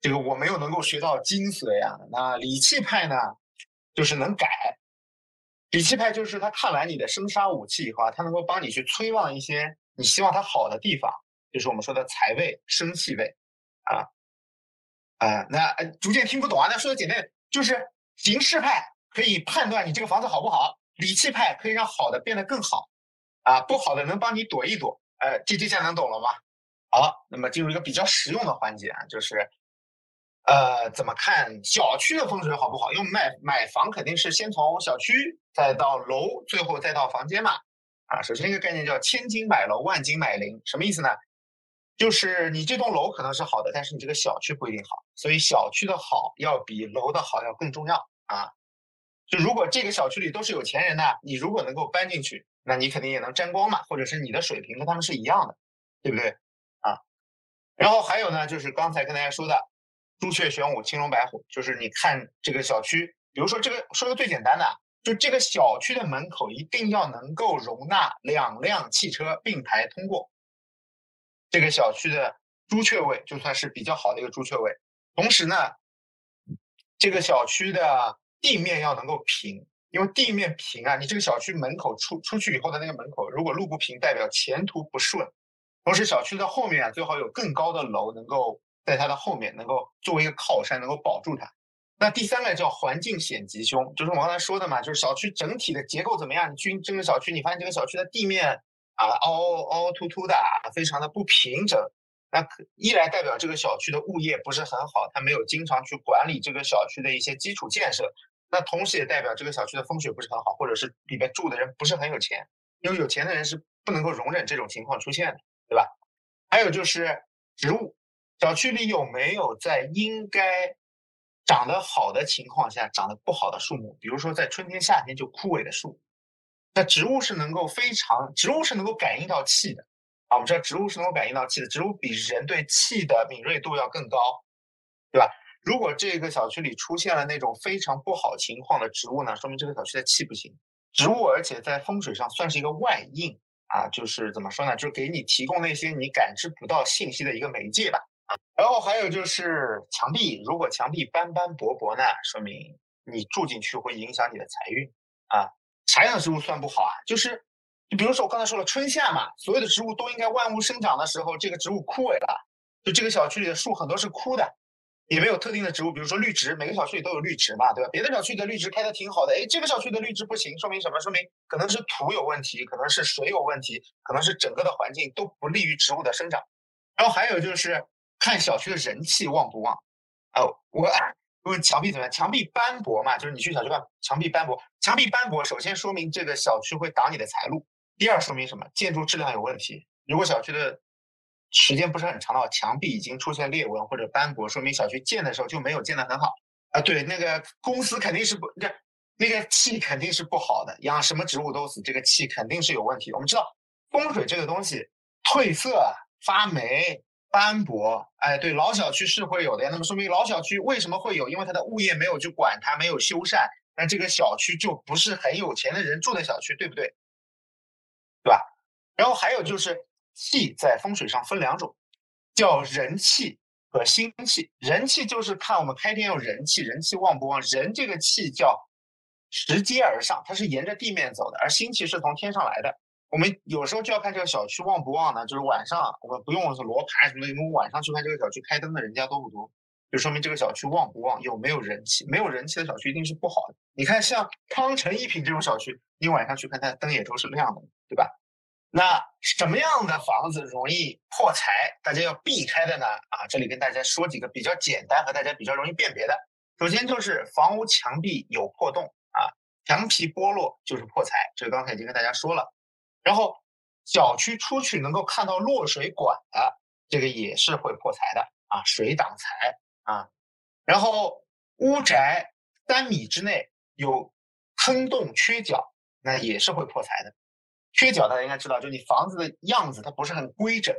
这个我没有能够学到精髓啊。那理气派呢，就是能改，理气派就是他看完你的生杀武器以后啊，他能够帮你去催旺一些你希望它好的地方，就是我们说的财位、生气位啊啊。那逐渐听不懂啊，那说的简单，就是形式派可以判断你这个房子好不好，理气派可以让好的变得更好啊，不好的能帮你躲一躲。呃，这这下能懂了吗？好，那么进入一个比较实用的环节啊，就是。呃，怎么看小区的风水好不好？因为买买房肯定是先从小区，再到楼，最后再到房间嘛。啊，首先一个概念叫千金买楼，万金买邻，什么意思呢？就是你这栋楼可能是好的，但是你这个小区不一定好，所以小区的好要比楼的好要更重要啊。就如果这个小区里都是有钱人呢，你如果能够搬进去，那你肯定也能沾光嘛，或者是你的水平跟他们是一样的，对不对？啊，然后还有呢，就是刚才跟大家说的。朱雀玄武，青龙白虎，就是你看这个小区，比如说这个说个最简单的，就这个小区的门口一定要能够容纳两辆汽车并排通过。这个小区的朱雀位就算是比较好的一个朱雀位。同时呢，这个小区的地面要能够平，因为地面平啊，你这个小区门口出出去以后的那个门口，如果路不平，代表前途不顺。同时，小区的后面啊，最好有更高的楼能够。在它的后面能够作为一个靠山，能够保住它。那第三个叫环境险吉凶，就是我刚才说的嘛，就是小区整体的结构怎么样？你去这个小区，你发现这个小区的地面啊凹凹凸凸的，非常的不平整。那一来代表这个小区的物业不是很好，它没有经常去管理这个小区的一些基础建设。那同时也代表这个小区的风水不是很好，或者是里面住的人不是很有钱，因为有钱的人是不能够容忍这种情况出现的，对吧？还有就是植物。小区里有没有在应该长得好的情况下长得不好的树木？比如说在春天、夏天就枯萎的树。那植物是能够非常，植物是能够感应到气的啊。我们知道植物是能够感应到气的，植物比人对气的敏锐度要更高，对吧？如果这个小区里出现了那种非常不好情况的植物呢，说明这个小区的气不行。植物而且在风水上算是一个外应啊，就是怎么说呢？就是给你提供那些你感知不到信息的一个媒介吧啊。然后还有就是墙壁，如果墙壁斑斑驳驳呢，说明你住进去会影响你的财运啊。啥样的植物算不好啊？就是，就比如说我刚才说了，春夏嘛，所有的植物都应该万物生长的时候，这个植物枯萎了，就这个小区里的树很多是枯的，也没有特定的植物，比如说绿植，每个小区里都有绿植嘛，对吧？别的小区的绿植开的挺好的，哎，这个小区的绿植不行，说明什么？说明可能是土有问题，可能是水有问题，可能是整个的环境都不利于植物的生长。然后还有就是。看小区的人气旺不旺？哦，我问墙壁怎么样？墙壁斑驳嘛，就是你去小区看，墙壁斑驳。墙壁斑驳，首先说明这个小区会挡你的财路。第二，说明什么？建筑质量有问题。如果小区的时间不是很长的话，墙壁已经出现裂纹或者斑驳，说明小区建的时候就没有建得很好。啊，对，那个公司肯定是不，这那个气肯定是不好的。养什么植物都死，这个气肯定是有问题。我们知道风水这个东西，褪色、发霉。斑驳，哎，对，老小区是会有的呀。那么说明老小区为什么会有？因为它的物业没有去管它，没有修缮，那这个小区就不是很有钱的人住的小区，对不对？对吧？然后还有就是气在风水上分两种，叫人气和心气。人气就是看我们开店有人气，人气旺不旺？人这个气叫拾阶而上，它是沿着地面走的，而心气是从天上来的。我们有时候就要看这个小区旺不旺呢，就是晚上我们不用罗盘什么的，我们晚上去看这个小区开灯的人家多不多，就说明这个小区旺不旺，有没有人气。没有人气的小区一定是不好的。你看像康城一品这种小区，你晚上去看它灯也都是亮的，对吧？那什么样的房子容易破财？大家要避开的呢？啊，这里跟大家说几个比较简单和大家比较容易辨别的。首先就是房屋墙壁有破洞啊，墙皮剥落就是破财，这个刚才已经跟大家说了。然后小区出去能够看到落水管的，这个也是会破财的啊，水挡财啊。然后屋宅三米之内有坑洞缺角，那也是会破财的。缺角大家应该知道，就你房子的样子它不是很规整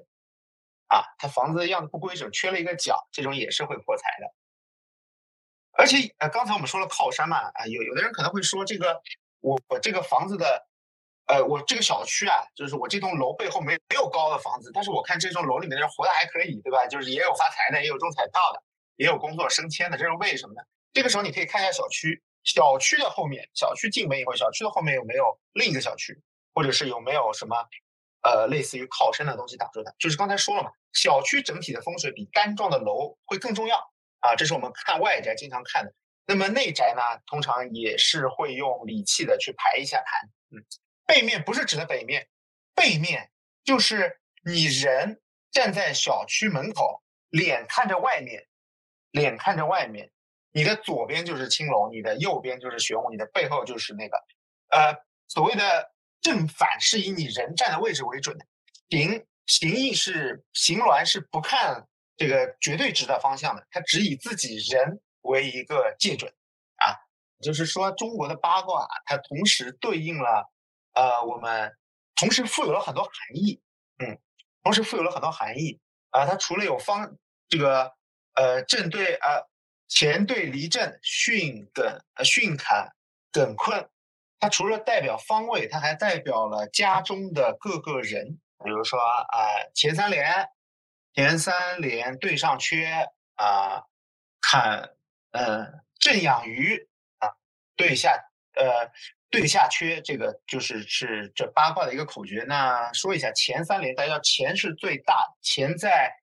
啊，它房子的样子不规整，缺了一个角，这种也是会破财的。而且呃，刚才我们说了靠山嘛，啊，有有的人可能会说这个我我这个房子的。呃，我这个小区啊，就是我这栋楼背后没没有高的房子，但是我看这栋楼里面的人活得还可以，对吧？就是也有发财的，也有中彩票的，也有工作升迁的，这是为什么呢？这个时候你可以看一下小区，小区的后面，小区进门以后，小区的后面有没有另一个小区，或者是有没有什么呃类似于靠山的东西挡住它？就是刚才说了嘛，小区整体的风水比单幢的楼会更重要啊，这是我们看外宅经常看的。那么内宅呢，通常也是会用理气的去排一下盘。嗯，背面不是指的北面，背面就是你人站在小区门口，脸看着外面，脸看着外面，你的左边就是青龙，你的右边就是玄武，你的背后就是那个，呃，所谓的正反是以你人站的位置为准的。行形意是行峦是不看这个绝对值的方向的，它只以自己人。为一个界准，啊，就是说中国的八卦，它同时对应了，呃，我们同时富有了很多含义，嗯，同时富有了很多含义，啊，它除了有方这个，呃，正对呃，乾对离震，巽艮呃巽坎艮坤，它除了代表方位，它还代表了家中的各个人，比如说啊，前三连，前三连对上缺啊，坎。呃，正养鱼啊，对下呃对下缺，这个就是是这八卦的一个口诀。那说一下前三连，大家乾是最大，乾在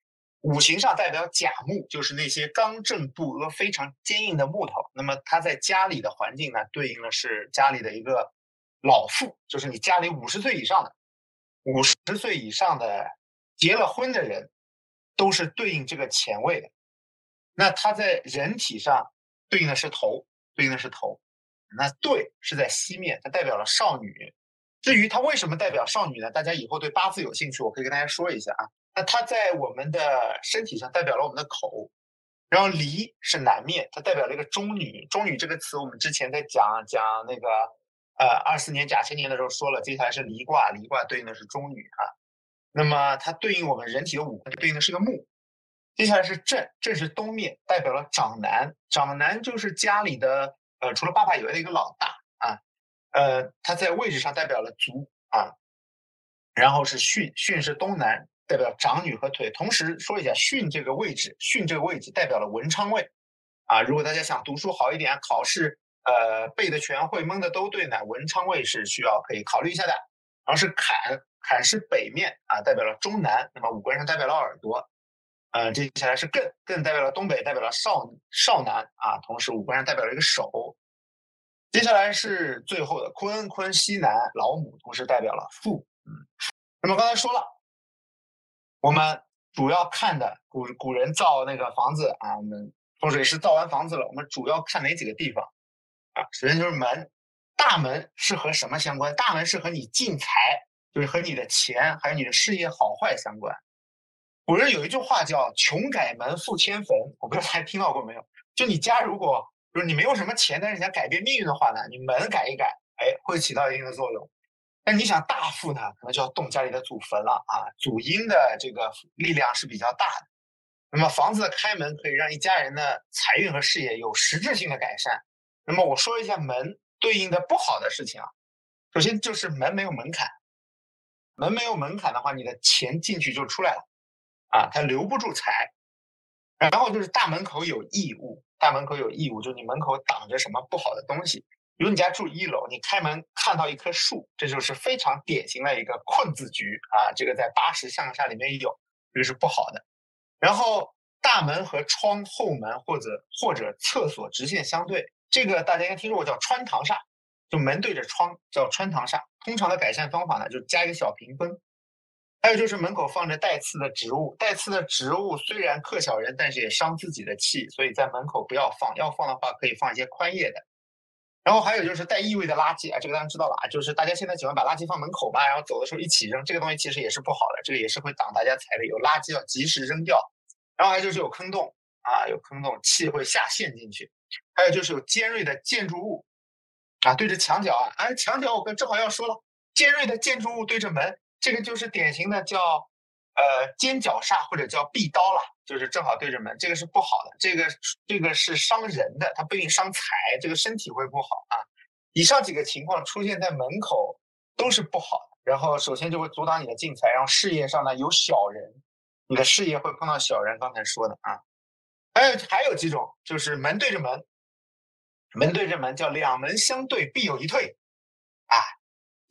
五行上代表甲木，就是那些刚正不阿、非常坚硬的木头。那么它在家里的环境呢，对应的是家里的一个老妇，就是你家里五十岁以上的，五十岁以上的结了婚的人，都是对应这个乾位的。那它在人体上对应的是头，对应的是头。那对是在西面，它代表了少女。至于它为什么代表少女呢？大家以后对八字有兴趣，我可以跟大家说一下啊。那它在我们的身体上代表了我们的口。然后离是南面，它代表了一个中女。中女这个词，我们之前在讲讲那个呃二四年甲辰年的时候说了。接下来是离卦，离卦对应的是中女啊。那么它对应我们人体的五官，对应的是个木。接下来是正，正是东面，代表了长男。长男就是家里的，呃，除了爸爸以外的一个老大啊。呃，他在位置上代表了足啊。然后是巽，巽是东南，代表长女和腿。同时说一下，巽这个位置，巽这个位置代表了文昌位啊。如果大家想读书好一点，考试呃背的全会，蒙的都对呢，文昌位是需要可以考虑一下的。然后是坎，坎是北面啊，代表了中南，那么五官上代表了耳朵。呃，接下来是艮，艮代表了东北，代表了少少男啊，同时五官上代表了一个手。接下来是最后的坤，坤西南老母，同时代表了父。嗯，那么刚才说了，我们主要看的古古人造那个房子啊，我们风水师造完房子了，我们主要看哪几个地方啊？首先就是门，大门是和什么相关？大门是和你进财，就是和你的钱还有你的事业好坏相关。古人有一句话叫“穷改门，富迁坟”，我不知道大家听到过没有？就你家如果就是你没有什么钱，但是你想改变命运的话呢，你门改一改，哎，会起到一定的作用。但你想大富呢，可能就要动家里的祖坟了啊，祖荫的这个力量是比较大的。那么房子的开门可以让一家人的财运和事业有实质性的改善。那么我说一下门对应的不好的事情啊，首先就是门没有门槛，门没有门槛的话，你的钱进去就出来了。啊，它留不住财，然后就是大门口有异物，大门口有异物，就你门口挡着什么不好的东西。比如你家住一楼，你开门看到一棵树，这就是非常典型的一个困字局啊。这个在八十象下里面有，这个是不好的。然后大门和窗后门或者或者厕所直线相对，这个大家应该听说过叫穿堂煞，就门对着窗叫穿堂煞。通常的改善方法呢，就加一个小屏风。还有就是门口放着带刺的植物，带刺的植物虽然克小人，但是也伤自己的气，所以在门口不要放。要放的话，可以放一些宽叶的。然后还有就是带异味的垃圾啊，这个大家知道了啊，就是大家现在喜欢把垃圾放门口嘛，然后走的时候一起扔，这个东西其实也是不好的，这个也是会挡大家财的。有垃圾要及时扔掉。然后还就是有坑洞啊，有坑洞，气会下陷进去。还有就是有尖锐的建筑物啊，对着墙角啊，哎，墙角我跟正好要说了，尖锐的建筑物对着门。这个就是典型的叫，呃，尖角煞或者叫壁刀了，就是正好对着门，这个是不好的，这个这个是伤人的，它不一定伤财，这个身体会不好啊。以上几个情况出现在门口都是不好的，然后首先就会阻挡你的进财，然后事业上呢有小人，你的事业会碰到小人，刚才说的啊。还有还有几种，就是门对着门，门对着门叫两门相对必有一退，啊，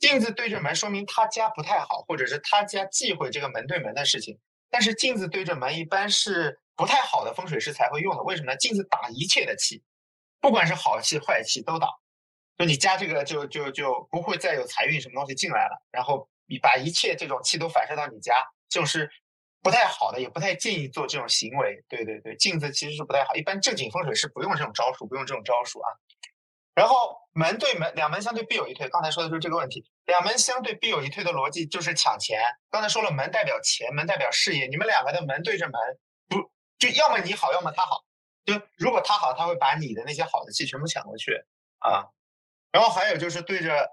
镜子对着门说明他家不太好，或者是他家忌讳这个门对门的事情。但是镜子对着门一般是不太好的风水师才会用的，为什么呢？镜子挡一切的气，不管是好气坏气都挡，就你家这个就就就不会再有财运什么东西进来了，然后你把一切这种气都反射到你家，就是不太好的，也不太建议做这种行为。对对对，镜子其实是不太好，一般正经风水是不用这种招数，不用这种招数啊。然后门对门，两门相对必有一退。刚才说的就是这个问题，两门相对必有一退的逻辑就是抢钱。刚才说了，门代表钱，门代表事业。你们两个的门对着门，不就要么你好，要么他好。就如果他好，他会把你的那些好的气全部抢过去啊。然后还有就是对着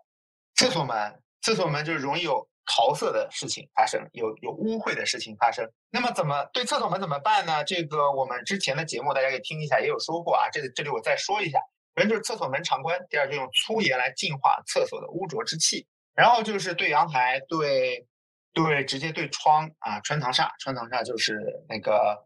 厕所门，厕所门就是容易有桃色的事情发生，有有污秽的事情发生。那么怎么对厕所门怎么办呢？这个我们之前的节目大家可以听一下，也有说过啊。这这里我再说一下。人就是厕所门常关，第二就用粗盐来净化厕所的污浊之气，然后就是对阳台、对对直接对窗啊，穿堂煞，穿堂煞就是那个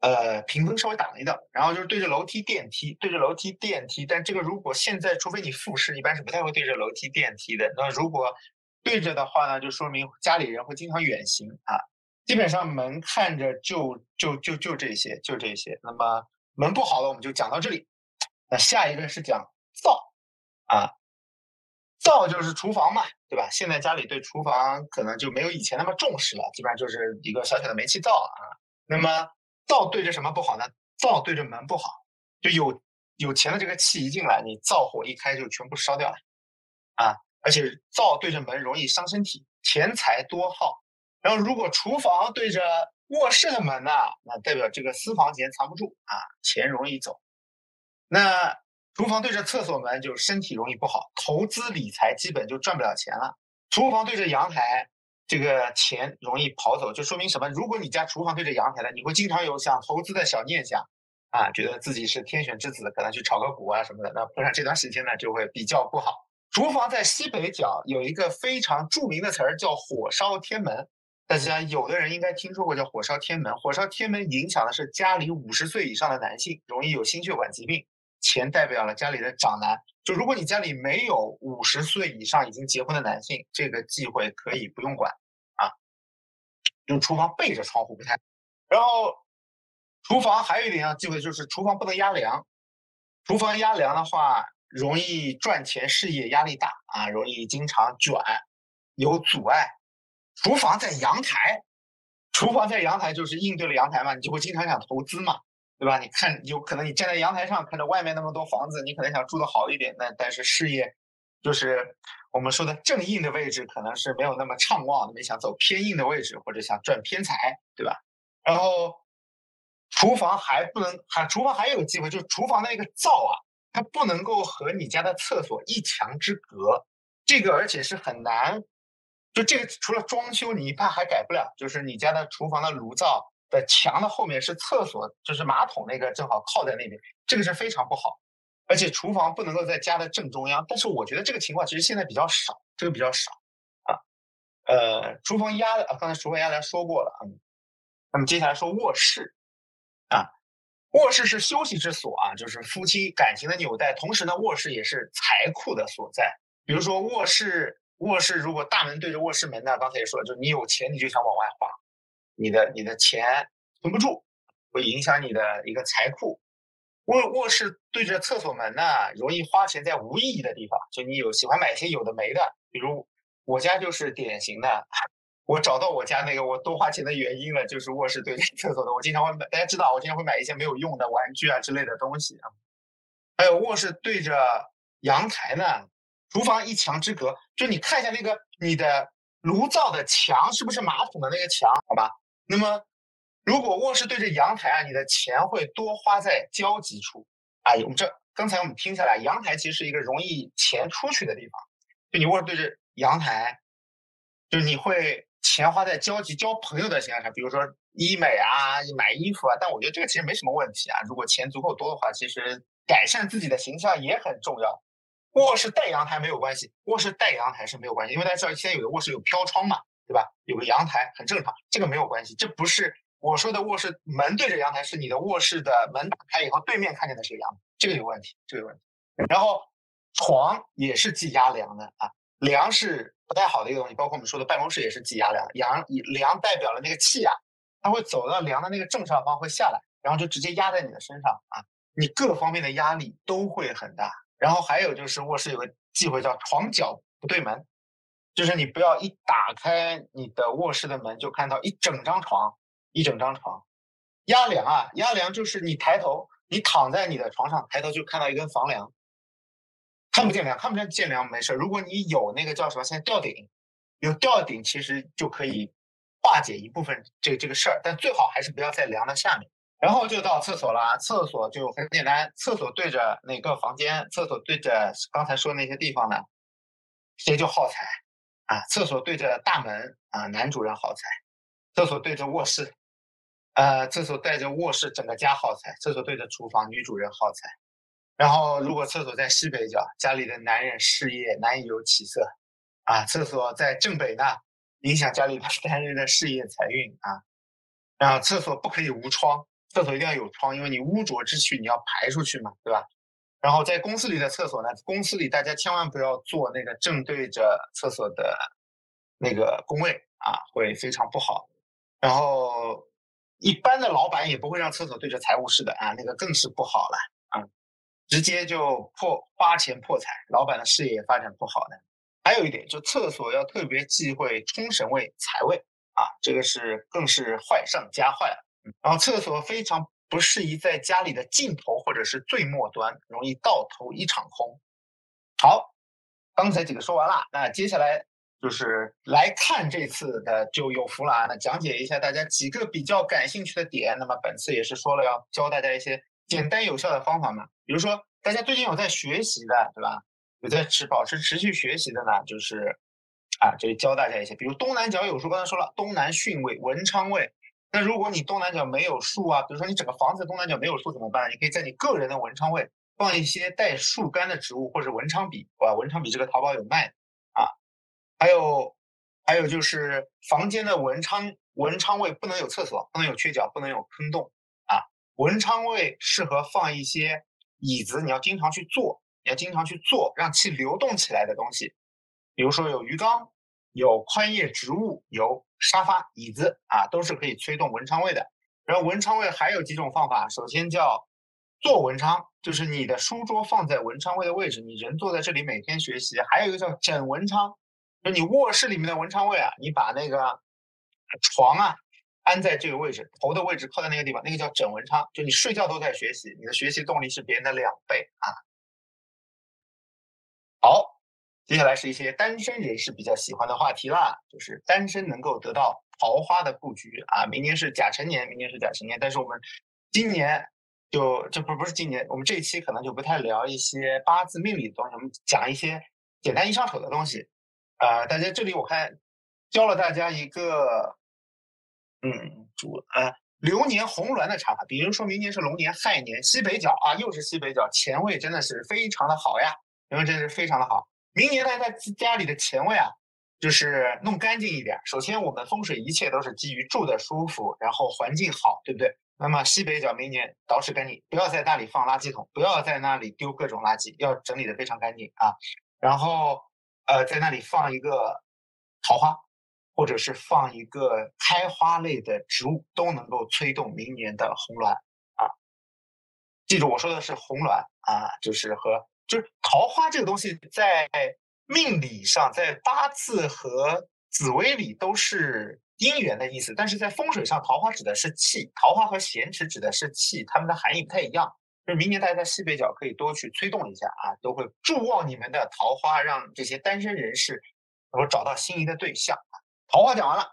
呃屏风稍微挡一挡，然后就是对着楼梯、电梯，对着楼梯、电梯，但这个如果现在除非你复试，一般是不太会对着楼梯、电梯的。那如果对着的话呢，就说明家里人会经常远行啊。基本上门看着就就就就这些，就这些。那么门不好了，我们就讲到这里。下一个是讲灶啊，灶就是厨房嘛，对吧？现在家里对厨房可能就没有以前那么重视了，基本上就是一个小小的煤气灶啊。那么灶对着什么不好呢？灶对着门不好，就有有钱的这个气一进来，你灶火一开就全部烧掉了啊！而且灶对着门容易伤身体，钱财多耗。然后如果厨房对着卧室的门呢，那代表这个私房钱藏不住啊，钱容易走。那厨房对着厕所门，就身体容易不好，投资理财基本就赚不了钱了。厨房对着阳台，这个钱容易跑走，就说明什么？如果你家厨房对着阳台的，你会经常有想投资的小念想，啊，觉得自己是天选之子，可能去炒个股啊什么的。那碰上这段时间呢，就会比较不好。厨房在西北角有一个非常著名的词儿，叫“火烧天门”。大家有的人应该听说过叫“火烧天门”。火烧天门影响的是家里五十岁以上的男性，容易有心血管疾病。钱代表了家里的长男，就如果你家里没有五十岁以上已经结婚的男性，这个忌讳可以不用管啊。用厨房背着窗户不太。然后，厨房还有一点要忌讳，就是厨房不能压梁。厨房压梁的话，容易赚钱事业压力大啊，容易经常卷，有阻碍。厨房在阳台，厨房在阳台就是应对了阳台嘛，你就会经常想投资嘛。对吧？你看，有可能你站在阳台上看着外面那么多房子，你可能想住的好一点，那但是事业就是我们说的正硬的位置，可能是没有那么畅旺，你想走偏硬的位置，或者想赚偏财，对吧？然后厨房还不能，还厨房还有个机会，就是厨房的那个灶啊，它不能够和你家的厕所一墙之隔，这个而且是很难，就这个除了装修，你怕还改不了，就是你家的厨房的炉灶。的墙的后面是厕所，就是马桶那个正好靠在那边，这个是非常不好。而且厨房不能够在家的正中央，但是我觉得这个情况其实现在比较少，这个比较少啊。呃，厨房压的，刚才厨房压来说过了啊。那么接下来说卧室啊，卧室是休息之所啊，就是夫妻感情的纽带，同时呢，卧室也是财库的所在。比如说卧室，卧室如果大门对着卧室门呢，刚才也说了，就是你有钱你就想往外花。你的你的钱存不住，会影响你的一个财库。卧卧室对着厕所门呢，容易花钱在无意义的地方。就你有喜欢买一些有的没的，比如我家就是典型的。我找到我家那个我多花钱的原因了，就是卧室对着厕所的。我经常会买，大家知道我经常会买一些没有用的玩具啊之类的东西啊。还有卧室对着阳台呢，厨房一墙之隔，就你看一下那个你的炉灶的墙是不是马桶的那个墙？好吧。那么，如果卧室对着阳台啊，你的钱会多花在交集处啊。我们这刚才我们听下来，阳台其实是一个容易钱出去的地方。就你卧室对着阳台，就是你会钱花在交集、交朋友的形象上，比如说医美啊、买衣服啊。但我觉得这个其实没什么问题啊。如果钱足够多的话，其实改善自己的形象也很重要。卧室带阳台没有关系，卧室带阳台是没有关系，因为大家知道现在有的卧室有飘窗嘛。对吧？有个阳台很正常，这个没有关系。这不是我说的卧室门对着阳台，是你的卧室的门打开以后，对面看见的是个阳台，这个有问题，这个有问题。然后床也是忌压梁的啊，梁是不太好的一个东西，包括我们说的办公室也是忌压梁，阳梁代表了那个气啊，它会走到梁的那个正上方会下来，然后就直接压在你的身上啊，你各方面的压力都会很大。然后还有就是卧室有个忌讳叫床脚不对门，就是你不要一打开你的卧室的门就看到一整张床，一整张床。压梁啊，压梁就是你抬头，你躺在你的床上，抬头就看到一根房梁，看不见梁，看不见见梁没事。如果你有那个叫什么，现在吊顶，有吊顶其实就可以化解一部分这这个事儿，但最好还是不要在梁的下面。然后就到厕所了，厕所就很简单，厕所对着哪个房间？厕所对着刚才说那些地方呢，谁就耗材啊？厕所对着大门啊，男主人耗财；厕所对着卧室。呃，厕所带着卧室，整个家耗财；厕所对着厨房，女主人耗财。然后，如果厕所在西北角，家里的男人事业难以有起色。啊，厕所在正北呢，影响家里的 [LAUGHS] 男人的事业财运啊。然后，厕所不可以无窗，厕所一定要有窗，因为你污浊之气你要排出去嘛，对吧？然后，在公司里的厕所呢，公司里大家千万不要坐那个正对着厕所的那个工位啊，会非常不好。然后。一般的老板也不会让厕所对着财务室的啊，那个更是不好了啊，直接就破花钱破财，老板的事业发展不好的。还有一点，就厕所要特别忌讳冲神位、财位啊，这个是更是坏上加坏了。然后厕所非常不适宜在家里的尽头或者是最末端，容易到头一场空。好，刚才几个说完了，那接下来。就是来看这次的就有福了啊！那讲解一下大家几个比较感兴趣的点。那么本次也是说了要教大家一些简单有效的方法嘛。比如说大家最近有在学习的，对吧？有在持保持持续学习的呢，就是啊，就教大家一些。比如东南角有书，刚才说了东南巽位、文昌位。那如果你东南角没有树啊，比如说你整个房子东南角没有树怎么办？你可以在你个人的文昌位放一些带树干的植物，或者文昌笔。哇，文昌笔这个淘宝有卖啊。还有，还有就是房间的文昌文昌位不能有厕所，不能有缺角，不能有坑洞啊。文昌位适合放一些椅子，你要经常去坐，你要经常去坐，让气流动起来的东西。比如说有鱼缸，有宽叶植物，有沙发、椅子啊，都是可以催动文昌位的。然后文昌位还有几种方法，首先叫坐文昌，就是你的书桌放在文昌位的位置，你人坐在这里每天学习。还有一个叫枕文昌。就你卧室里面的文昌位啊，你把那个床啊安在这个位置，头的位置靠在那个地方，那个叫枕文昌。就你睡觉都在学习，你的学习动力是别人的两倍啊。好，接下来是一些单身人士比较喜欢的话题啦，就是单身能够得到桃花的布局啊。明年是甲辰年，明年是甲辰年，但是我们今年就这不不是今年，我们这一期可能就不太聊一些八字命理的东西，我们讲一些简单易上手的东西。啊，大家这里我看教了大家一个，嗯，主啊流年红鸾的查法。比如说明年是龙年亥年，西北角啊，又是西北角，前位真的是非常的好呀，因为真是非常的好。明年呢，在家里的前位啊，就是弄干净一点。首先，我们风水一切都是基于住的舒服，然后环境好，对不对？那么西北角明年捯饬干净，不要在那里放垃圾桶，不要在那里丢各种垃圾，要整理的非常干净啊。然后。呃，在那里放一个桃花，或者是放一个开花类的植物，都能够催动明年的红鸾啊。记住我说的是红鸾啊，就是和就是桃花这个东西，在命理上，在八字和紫微里都是姻缘的意思，但是在风水上，桃花指的是气，桃花和咸池指的是气，它们的含义不太一样。就是明年大家在西北角可以多去催动一下啊，都会助旺你们的桃花，让这些单身人士能够找到心仪的对象。桃花讲完了，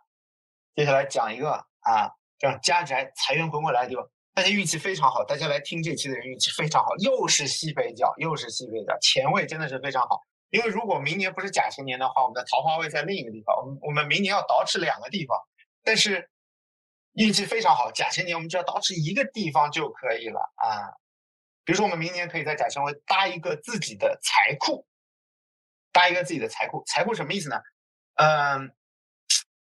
接下来讲一个啊，让家宅财源滚滚来的地方，大家运气非常好，大家来听这期的人运气非常好，又是西北角，又是西北角，前位真的是非常好。因为如果明年不是甲辰年的话，我们的桃花位在另一个地方，我们我们明年要倒饬两个地方，但是运气非常好，甲辰年我们只要倒饬一个地方就可以了啊。比如说，我们明年可以在甲辰位搭一个自己的财库，搭一个自己的财库。财库什么意思呢？嗯，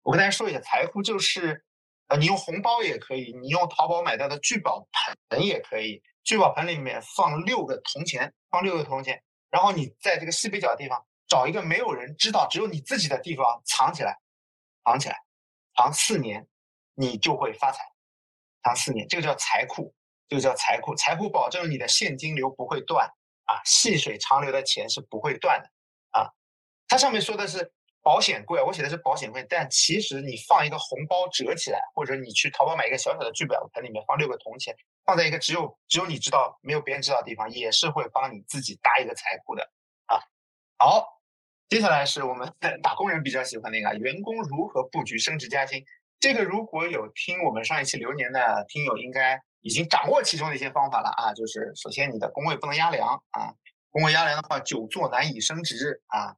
我跟大家说一下，财库就是，啊，你用红包也可以，你用淘宝买到的聚宝盆也可以，聚宝盆里面放六个铜钱，放六个铜钱，然后你在这个西北角的地方找一个没有人知道、只有你自己的地方藏起来，藏起来，藏四年，你就会发财。藏四年，这个叫财库，这个叫财库，财库保证你的现金流不会断啊，细水长流的钱是不会断的啊。它上面说的是。保险柜，我写的是保险柜，但其实你放一个红包折起来，或者你去淘宝买一个小小的聚宝盆，里面放六个铜钱，放在一个只有只有你知道、没有别人知道的地方，也是会帮你自己搭一个财库的啊。好，接下来是我们打工人比较喜欢那个员工如何布局升职加薪。这个如果有听我们上一期流年的听友，应该已经掌握其中的一些方法了啊。就是首先你的工位不能压梁啊，工位压梁的话，久坐难以升职啊。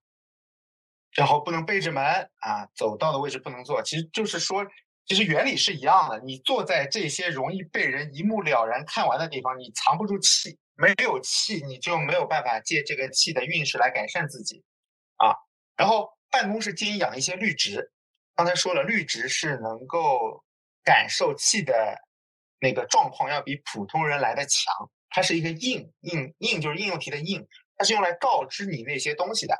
然后不能背着门啊，走道的位置不能坐。其实就是说，其实原理是一样的。你坐在这些容易被人一目了然看完的地方，你藏不住气，没有气，你就没有办法借这个气的运势来改善自己啊。然后办公室建议养一些绿植，刚才说了，绿植是能够感受气的那个状况要比普通人来的强。它是一个应应应，就是应用题的应，它是用来告知你那些东西的。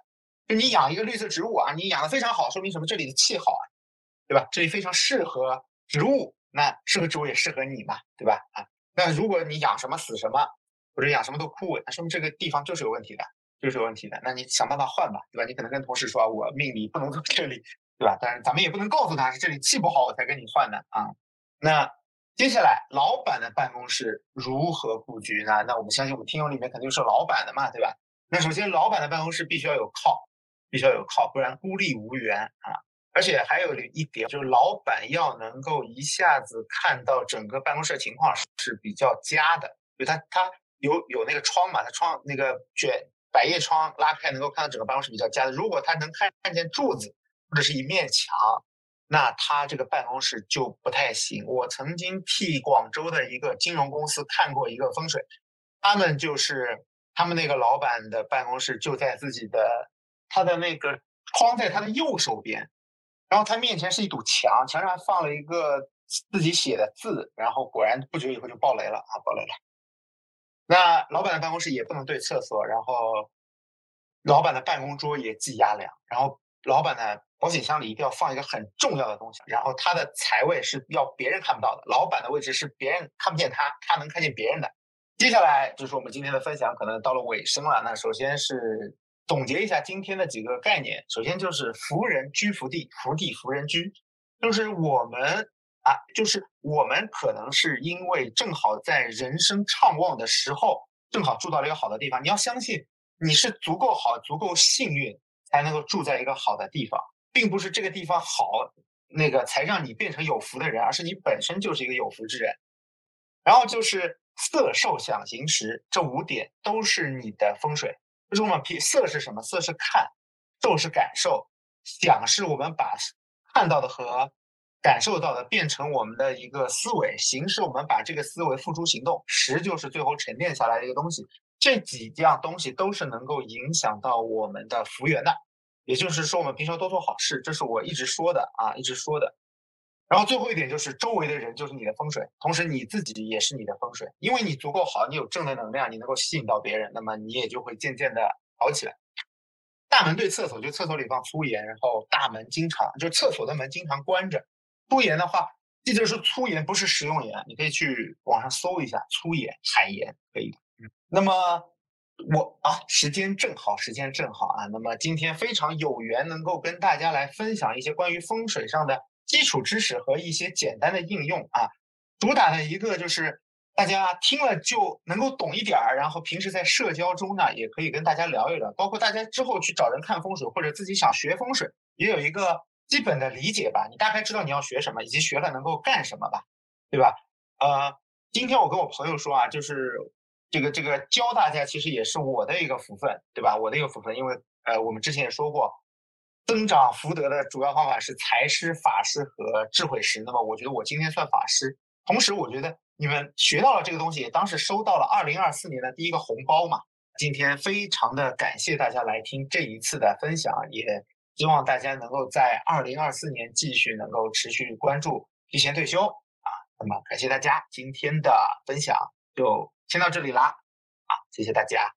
就你养一个绿色植物啊，你养的非常好，说明什么？这里的气好啊，对吧？这里非常适合植物，那适合植物也适合你嘛，对吧？啊，那如果你养什么死什么，或者养什么都枯萎，那说明这个地方就是有问题的，就是有问题的。那你想办法换吧，对吧？你可能跟同事说，我命里不能在这里，对吧？但是咱们也不能告诉他是这里气不好，我才跟你换的啊。那接下来，老板的办公室如何布局呢？那我们相信我们听友里面肯定是老板的嘛，对吧？那首先，老板的办公室必须要有靠。必须要有靠，不然孤立无援啊！而且还有一点，就是老板要能够一下子看到整个办公室情况是比较佳的，就他他有有那个窗嘛，他窗那个卷百叶窗拉开，能够看到整个办公室比较佳的。如果他能看看见柱子或者是一面墙，那他这个办公室就不太行。我曾经替广州的一个金融公司看过一个风水，他们就是他们那个老板的办公室就在自己的。他的那个框在他的右手边，然后他面前是一堵墙，墙上放了一个自己写的字，然后果然不久以后就爆雷了啊，爆雷了。那老板的办公室也不能对厕所，然后老板的办公桌也忌压梁，然后老板的保险箱里一定要放一个很重要的东西，然后他的财位是要别人看不到的，老板的位置是别人看不见他，他能看见别人的。接下来就是我们今天的分享，可能到了尾声了。那首先是。总结一下今天的几个概念，首先就是福人居福地，福地福人居，就是我们啊，就是我们可能是因为正好在人生畅旺的时候，正好住到了一个好的地方。你要相信你是足够好、足够幸运，才能够住在一个好的地方，并不是这个地方好，那个才让你变成有福的人，而是你本身就是一个有福之人。然后就是色受想行识这五点都是你的风水。就是我们皮色是什么？色是看，受是感受，想是我们把看到的和感受到的变成我们的一个思维，行是我们把这个思维付诸行动，实就是最后沉淀下来的一个东西。这几样东西都是能够影响到我们的福缘的。也就是说，我们平常多做好事，这是我一直说的啊，一直说的。然后最后一点就是周围的人就是你的风水，同时你自己也是你的风水，因为你足够好，你有正的能量，你能够吸引到别人，那么你也就会渐渐的好起来。大门对厕所，就厕所里放粗盐，然后大门经常就厕所的门经常关着。粗盐的话，这就是粗盐，不是食用盐，你可以去网上搜一下粗盐、海盐可以的。嗯，那么我啊，时间正好，时间正好啊，那么今天非常有缘能够跟大家来分享一些关于风水上的。基础知识和一些简单的应用啊，主打的一个就是大家听了就能够懂一点儿，然后平时在社交中呢也可以跟大家聊一聊，包括大家之后去找人看风水或者自己想学风水，也有一个基本的理解吧。你大概知道你要学什么，以及学了能够干什么吧，对吧？呃，今天我跟我朋友说啊，就是这个这个教大家其实也是我的一个福分，对吧？我的一个福分，因为呃我们之前也说过。增长福德的主要方法是财师、法师和智慧师。那么，我觉得我今天算法师。同时，我觉得你们学到了这个东西，当时收到了二零二四年的第一个红包嘛。今天非常的感谢大家来听这一次的分享，也希望大家能够在二零二四年继续能够持续关注提前退休啊。那么，感谢大家今天的分享，就先到这里啦，啊，谢谢大家。